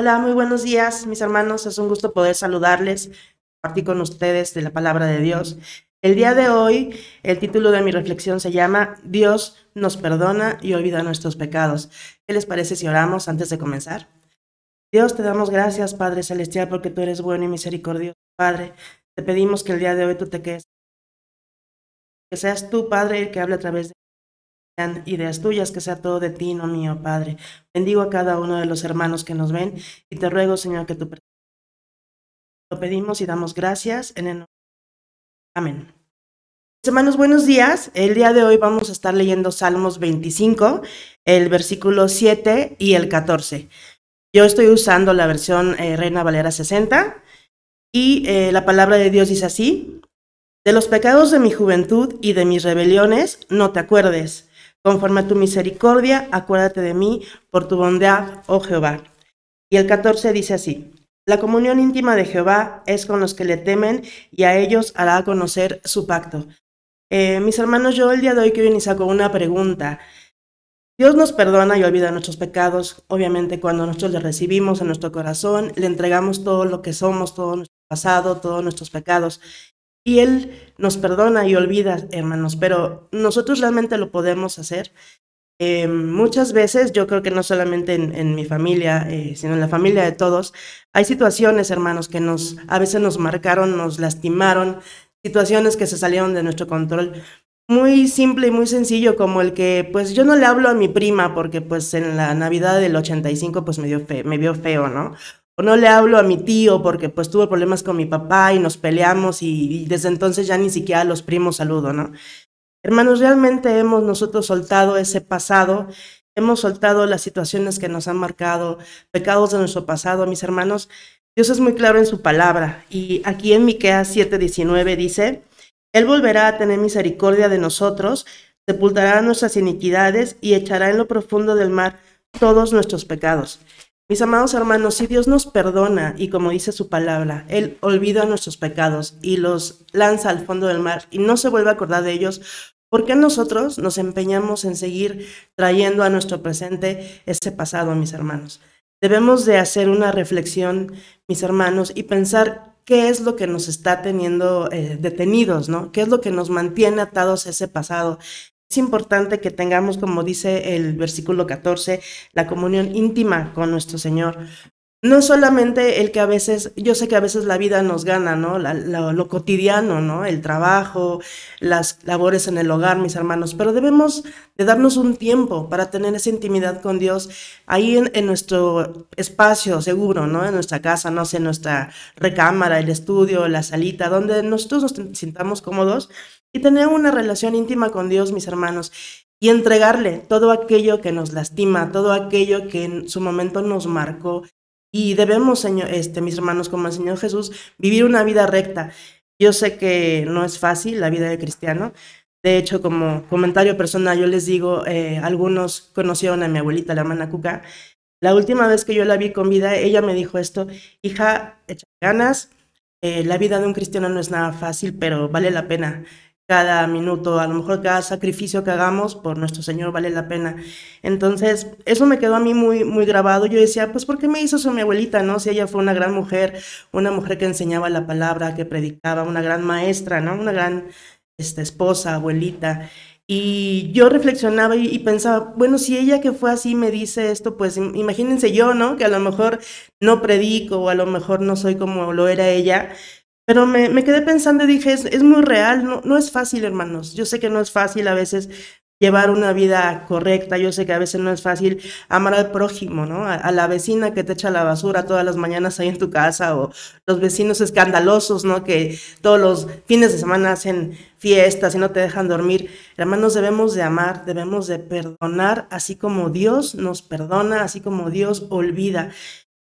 Hola, muy buenos días, mis hermanos. Es un gusto poder saludarles, compartir con ustedes de la palabra de Dios. El día de hoy, el título de mi reflexión se llama Dios nos perdona y olvida nuestros pecados. ¿Qué les parece si oramos antes de comenzar? Dios, te damos gracias, Padre Celestial, porque tú eres bueno y misericordioso. Padre, te pedimos que el día de hoy tú te quedes. Que seas tú, Padre, el que hable a través de ideas tuyas, que sea todo de ti, no mío, Padre. Bendigo a cada uno de los hermanos que nos ven y te ruego, Señor, que tú lo pedimos y damos gracias en el. Amén. Hermanos, buenos días. El día de hoy vamos a estar leyendo Salmos 25, el versículo 7 y el 14. Yo estoy usando la versión eh, Reina Valera 60 y eh, la palabra de Dios dice así, de los pecados de mi juventud y de mis rebeliones no te acuerdes Conforme a tu misericordia, acuérdate de mí por tu bondad, oh Jehová. Y el 14 dice así, la comunión íntima de Jehová es con los que le temen y a ellos hará conocer su pacto. Eh, mis hermanos, yo el día de hoy quiero iniciar con una pregunta. Dios nos perdona y olvida nuestros pecados, obviamente cuando nosotros le recibimos en nuestro corazón, le entregamos todo lo que somos, todo nuestro pasado, todos nuestros pecados. Y Él nos perdona y olvida, hermanos, pero nosotros realmente lo podemos hacer. Eh, muchas veces, yo creo que no solamente en, mi familia, eh, sino en la familia de todos, hay situaciones, hermanos, que nos, a veces nos marcaron, nos lastimaron, situaciones que se salieron de nuestro control. Muy simple y muy sencillo, como el que, pues yo no le hablo a mi prima porque pues en la Navidad del 85 pues me, dio me vio feo, ¿no? No le hablo a mi tío porque pues tuvo problemas con mi papá y nos peleamos y, desde entonces ya ni siquiera los primos saludo, ¿no? Hermanos, realmente hemos nosotros soltado ese pasado, hemos soltado las situaciones que nos han marcado, pecados de nuestro pasado, mis hermanos. Dios es muy claro en su palabra y aquí en Miqueas 7:19 dice, Él volverá a tener misericordia de nosotros, sepultará nuestras iniquidades y echará en lo profundo del mar todos nuestros pecados. Mis amados hermanos, si Dios nos perdona y como dice su palabra, Él olvida nuestros pecados y los lanza al fondo del mar y no se vuelve a acordar de ellos, ¿por qué nosotros nos empeñamos en seguir trayendo a nuestro presente ese pasado, mis hermanos? Debemos de hacer una reflexión, mis hermanos, y pensar qué es lo que nos está teniendo eh, detenidos, ¿no? ¿Qué es lo que nos mantiene atados a ese pasado? Es importante que tengamos, como dice el versículo 14, la comunión íntima con nuestro Señor. No solamente el que a veces, yo sé que a veces la vida nos gana, ¿no? lo cotidiano, ¿no? El trabajo, las labores en el hogar, mis hermanos, pero debemos de darnos un tiempo para tener esa intimidad con Dios ahí en, en nuestro espacio seguro, ¿no? En nuestra casa, no sé, en nuestra recámara, el estudio, la salita, donde nosotros nos sintamos cómodos y tener una relación íntima con Dios, mis hermanos, y entregarle todo aquello que nos lastima, todo aquello que en su momento nos marcó. Y debemos, señor, este, mis hermanos, como el Señor Jesús, vivir una vida recta. Yo sé que no es fácil la vida de cristiano. De hecho, como comentario personal, yo les digo, eh, algunos conocieron a mi abuelita, la hermana Cuca. La última vez que yo la vi con vida, ella me dijo esto, hija, echa ganas, eh, la vida de un cristiano no es nada fácil, pero vale la pena cada minuto, a lo mejor cada sacrificio que hagamos por nuestro Señor vale la pena. Entonces, eso me quedó a mí muy, muy grabado. Yo decía, pues, ¿por qué me hizo eso mi abuelita, no? Si ella fue una gran mujer, una mujer que enseñaba la palabra, que predicaba, una gran maestra, ¿no? Una gran este, esposa, abuelita. Y yo reflexionaba y, y, pensaba, bueno, si ella que fue así me dice esto, pues imagínense yo, ¿no? Que a lo mejor no predico o a lo mejor no soy como lo era ella, pero me, me quedé pensando y dije, es, es muy real, no, no es fácil, hermanos. Yo sé que no es fácil a veces llevar una vida correcta. Yo sé que a veces no es fácil amar al prójimo, ¿no? A, la vecina que te echa la basura todas las mañanas ahí en tu casa o los vecinos escandalosos, ¿no? Que todos los fines de semana hacen fiestas y no te dejan dormir. Hermanos, debemos de amar, debemos de perdonar, así como Dios nos perdona, así como Dios olvida.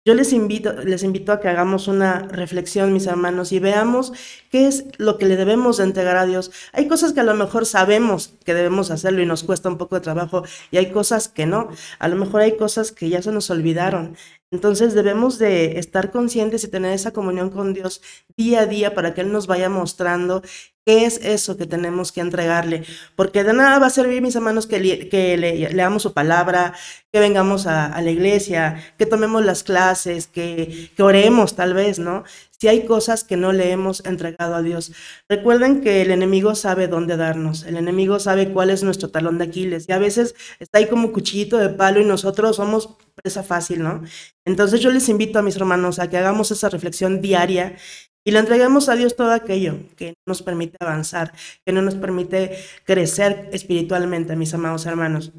Yo les invito, les invito a que hagamos una reflexión, mis hermanos, y veamos qué es lo que le debemos de entregar a Dios. Hay cosas que a lo mejor sabemos que debemos hacerlo y nos cuesta un poco de trabajo, y hay cosas que no. A lo mejor hay cosas que ya se nos olvidaron. Entonces debemos de estar conscientes y tener esa comunión con Dios día a día para que Él nos vaya mostrando ¿Qué es eso que tenemos que entregarle? Porque de nada va a servir, mis hermanos, que, que leamos su palabra, que vengamos a, la iglesia, que tomemos las clases, que, que oremos tal vez, ¿no? Si hay cosas que no le hemos entregado a Dios. Recuerden que el enemigo sabe dónde darnos, el enemigo sabe cuál es nuestro talón de Aquiles y a veces está ahí como cuchillito de palo y nosotros somos presa fácil, ¿no? Entonces yo les invito a mis hermanos a que hagamos esa reflexión diaria y le entregamos a Dios todo aquello que nos permite avanzar, que no nos permite crecer espiritualmente, mis amados hermanos.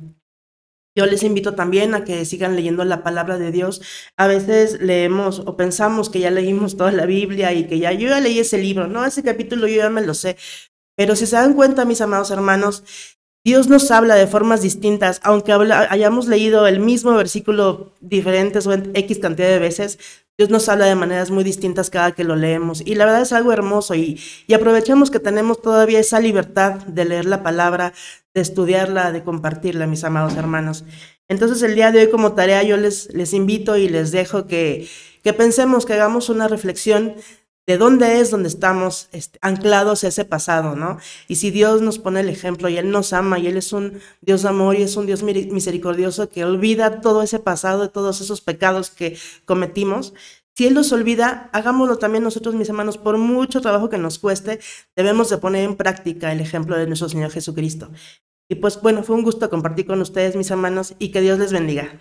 Yo les invito también a que sigan leyendo la palabra de Dios. A veces leemos o pensamos que ya leímos toda la Biblia y que ya yo ya leí ese libro, no, ese capítulo yo ya me lo sé. Pero si se dan cuenta, mis amados hermanos, Dios nos habla de formas distintas, aunque hayamos leído el mismo versículo diferentes o X cantidad de veces, Dios nos habla de maneras muy distintas cada que lo leemos. Y la verdad es algo hermoso y, aprovechamos que tenemos todavía esa libertad de leer la palabra, de estudiarla, de compartirla, mis amados hermanos. Entonces el día de hoy como tarea yo les, les invito y les dejo que, que pensemos, que hagamos una reflexión de dónde es donde estamos este, anclados a ese pasado, ¿no? Y si Dios nos pone el ejemplo y Él nos ama y Él es un Dios de amor y es un Dios misericordioso que olvida todo ese pasado, todos esos pecados que cometimos, si Él nos olvida, hagámoslo también nosotros, mis hermanos, por mucho trabajo que nos cueste, debemos de poner en práctica el ejemplo de nuestro Señor Jesucristo. Y pues bueno, fue un gusto compartir con ustedes, mis hermanos, y que Dios les bendiga.